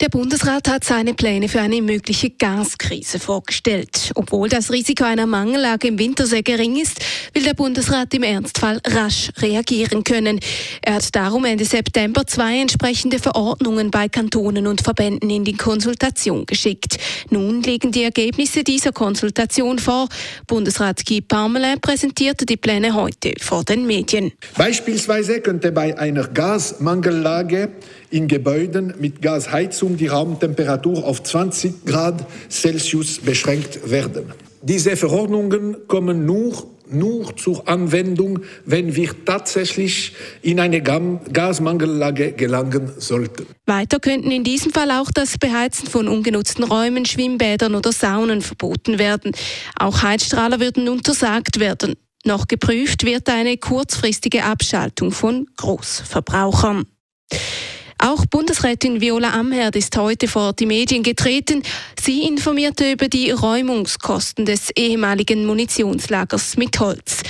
Der Bundesrat hat seine Pläne für eine mögliche Gaskrise vorgestellt. Obwohl das Risiko einer Mangellage im Winter sehr gering ist, will der Bundesrat im Ernstfall rasch reagieren können. Er hat darum Ende September zwei entsprechende Verordnungen bei Kantonen und Verbänden in die Konsultation geschickt. Nun liegen die Ergebnisse dieser Konsultation vor. Bundesrat Guy Parmelin präsentierte die Pläne heute vor den Medien. Beispielsweise könnte bei einer Gasmangellage in Gebäuden mit Gasheizung die Raumtemperatur auf 20 Grad Celsius beschränkt werden. Diese Verordnungen kommen nur nur zur Anwendung, wenn wir tatsächlich in eine Gasmangellage gelangen sollten. Weiter könnten in diesem Fall auch das Beheizen von ungenutzten Räumen, Schwimmbädern oder Saunen verboten werden. Auch Heizstrahler würden untersagt werden. Noch geprüft wird eine kurzfristige Abschaltung von Großverbrauchern. Auch Bundesrätin Viola Amherd ist heute vor die Medien getreten. Sie informierte über die Räumungskosten des ehemaligen Munitionslagers mit Holz.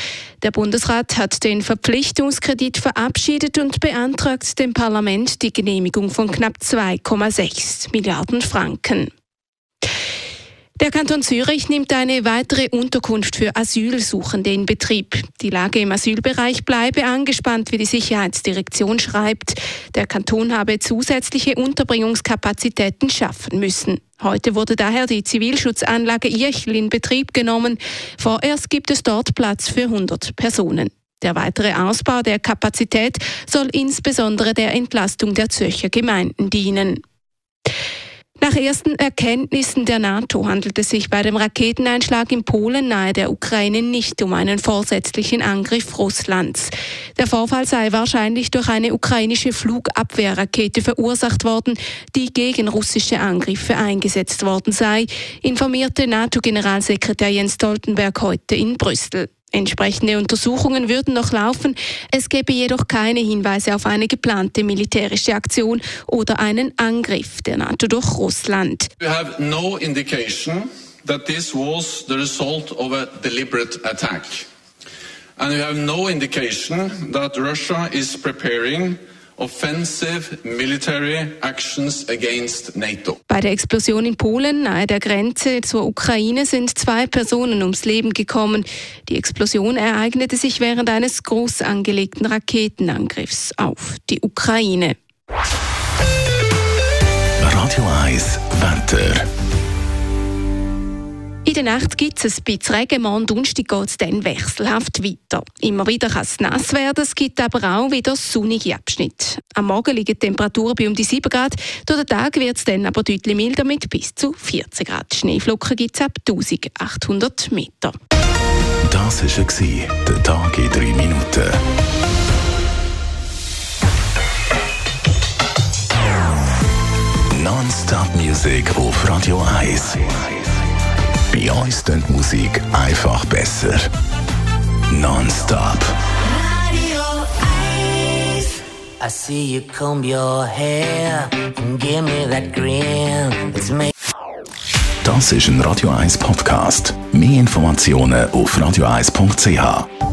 Der Bundesrat hat den Verpflichtungskredit verabschiedet und beantragt dem Parlament die Genehmigung von knapp 2,6 Milliarden Franken. Der Kanton Zürich nimmt eine weitere Unterkunft für Asylsuchende in Betrieb. Die Lage im Asylbereich bleibe angespannt, wie die Sicherheitsdirektion schreibt. Der Kanton habe zusätzliche Unterbringungskapazitäten schaffen müssen. Heute wurde daher die Zivilschutzanlage Irchel in Betrieb genommen. Vorerst gibt es dort Platz für 100 Personen. Der weitere Ausbau der Kapazität soll insbesondere der Entlastung der Zürcher Gemeinden dienen. Nach ersten Erkenntnissen der NATO handelt es sich bei dem Raketeneinschlag in Polen nahe der Ukraine nicht um einen vorsätzlichen Angriff Russlands. Der Vorfall sei wahrscheinlich durch eine ukrainische Flugabwehrrakete verursacht worden, die gegen russische Angriffe eingesetzt worden sei, informierte NATO-Generalsekretär Jens Stoltenberg heute in Brüssel. Entsprechende Untersuchungen würden noch laufen. Es gäbe jedoch keine Hinweise auf eine geplante militärische Aktion oder einen Angriff der NATO durch Russland. We have no indication that this was the result of a deliberate attack. And we have no indication that Russia is preparing offensive military actions against NATO. Bei der Explosion in Polen nahe der Grenze zur Ukraine sind zwei Personen ums Leben gekommen. Die Explosion ereignete sich während eines groß angelegten Raketenangriffs auf die Ukraine. Radio 1 Wetter. Der Nacht gibt es ein bisschen Regen, morgen Donnerstag geht es dann wechselhaft weiter. Immer wieder kann es nass werden, es gibt aber auch wieder sonnige Abschnitte. Am Morgen liegen die Temperaturen bei um die 7 Grad, durch den Tag wird es dann aber deutlich milder mit bis zu 14 Grad. Schneeflocken gibt es ab 1800 Meter. Das war der Tag in 3 Minuten. Non-Stop-Musik auf Radio 1. Bei uns klingt Musik einfach besser. Non-stop. I see you comb your hair and give me that grin. It's me. Das ist ein Radio 1 Podcast. Mehr Informationen auf radio1.ch.